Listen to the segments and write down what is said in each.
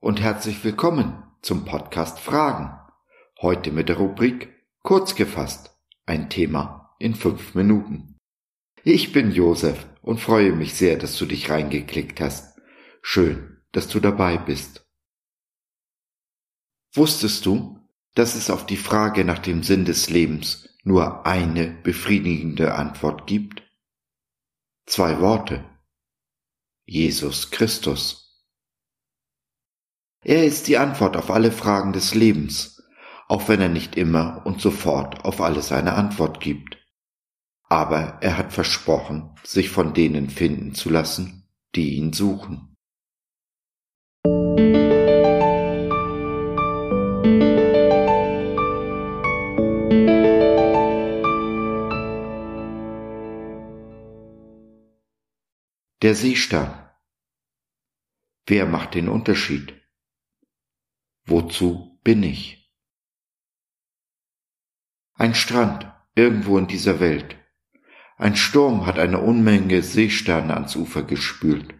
und herzlich willkommen zum Podcast Fragen. Heute mit der Rubrik Kurz gefasst, ein Thema in fünf Minuten. Ich bin Josef und freue mich sehr, dass du dich reingeklickt hast. Schön, dass du dabei bist. Wusstest du, dass es auf die Frage nach dem Sinn des Lebens nur eine befriedigende Antwort gibt? Zwei Worte. Jesus Christus. Er ist die Antwort auf alle Fragen des Lebens, auch wenn er nicht immer und sofort auf alles eine Antwort gibt. Aber er hat versprochen, sich von denen finden zu lassen, die ihn suchen. Der Seestern. Wer macht den Unterschied? Wozu bin ich? Ein Strand irgendwo in dieser Welt. Ein Sturm hat eine Unmenge Seesterne ans Ufer gespült.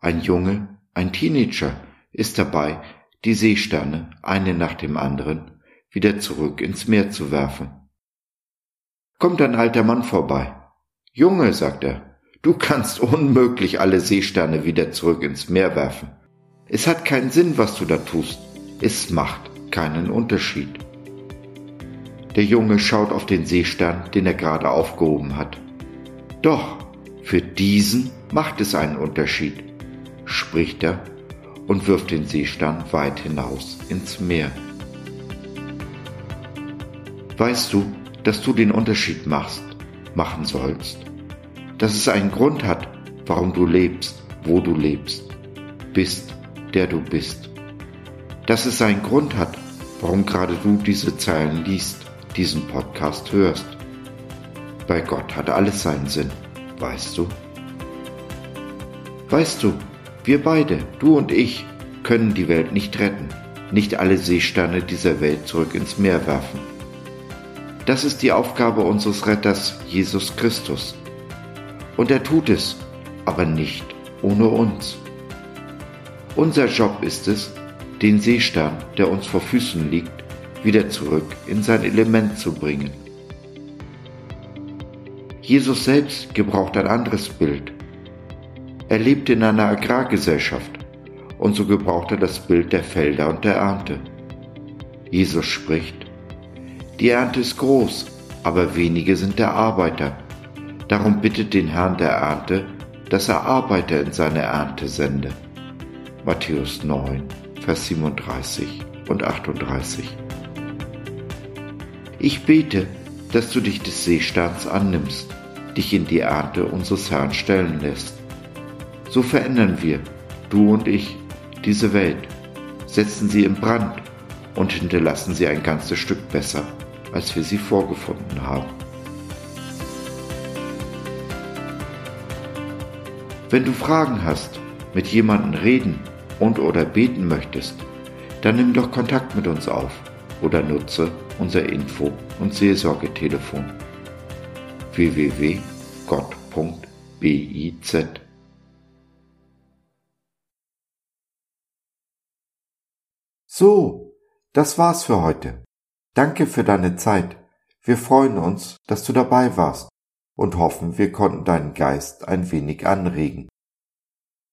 Ein Junge, ein Teenager ist dabei, die Seesterne, eine nach dem anderen, wieder zurück ins Meer zu werfen. Kommt ein alter Mann vorbei. Junge, sagt er, du kannst unmöglich alle Seesterne wieder zurück ins Meer werfen. Es hat keinen Sinn, was du da tust. Es macht keinen Unterschied. Der Junge schaut auf den Seestern, den er gerade aufgehoben hat. Doch, für diesen macht es einen Unterschied, spricht er und wirft den Seestern weit hinaus ins Meer. Weißt du, dass du den Unterschied machst, machen sollst? Dass es einen Grund hat, warum du lebst, wo du lebst, bist, der du bist dass es einen Grund hat, warum gerade du diese Zeilen liest, diesen Podcast hörst. Bei Gott hat alles seinen Sinn, weißt du? Weißt du, wir beide, du und ich, können die Welt nicht retten, nicht alle Seesterne dieser Welt zurück ins Meer werfen. Das ist die Aufgabe unseres Retters Jesus Christus. Und er tut es, aber nicht ohne uns. Unser Job ist es, den Seestern, der uns vor Füßen liegt, wieder zurück in sein Element zu bringen. Jesus selbst gebraucht ein anderes Bild. Er lebte in einer Agrargesellschaft und so gebraucht er das Bild der Felder und der Ernte. Jesus spricht, die Ernte ist groß, aber wenige sind der Arbeiter. Darum bittet den Herrn der Ernte, dass er Arbeiter in seine Ernte sende. Matthäus 9, Vers 37 und 38. Ich bete, dass du dich des Seesterns annimmst, dich in die Ernte unseres Herrn stellen lässt. So verändern wir, du und ich, diese Welt, setzen sie in Brand und hinterlassen sie ein ganzes Stück besser, als wir sie vorgefunden haben. Wenn du Fragen hast, mit jemandem reden und oder beten möchtest, dann nimm doch Kontakt mit uns auf oder nutze unser Info- und Seelsorgetelefon www.gott.biz. So, das war's für heute. Danke für deine Zeit. Wir freuen uns, dass du dabei warst und hoffen, wir konnten deinen Geist ein wenig anregen.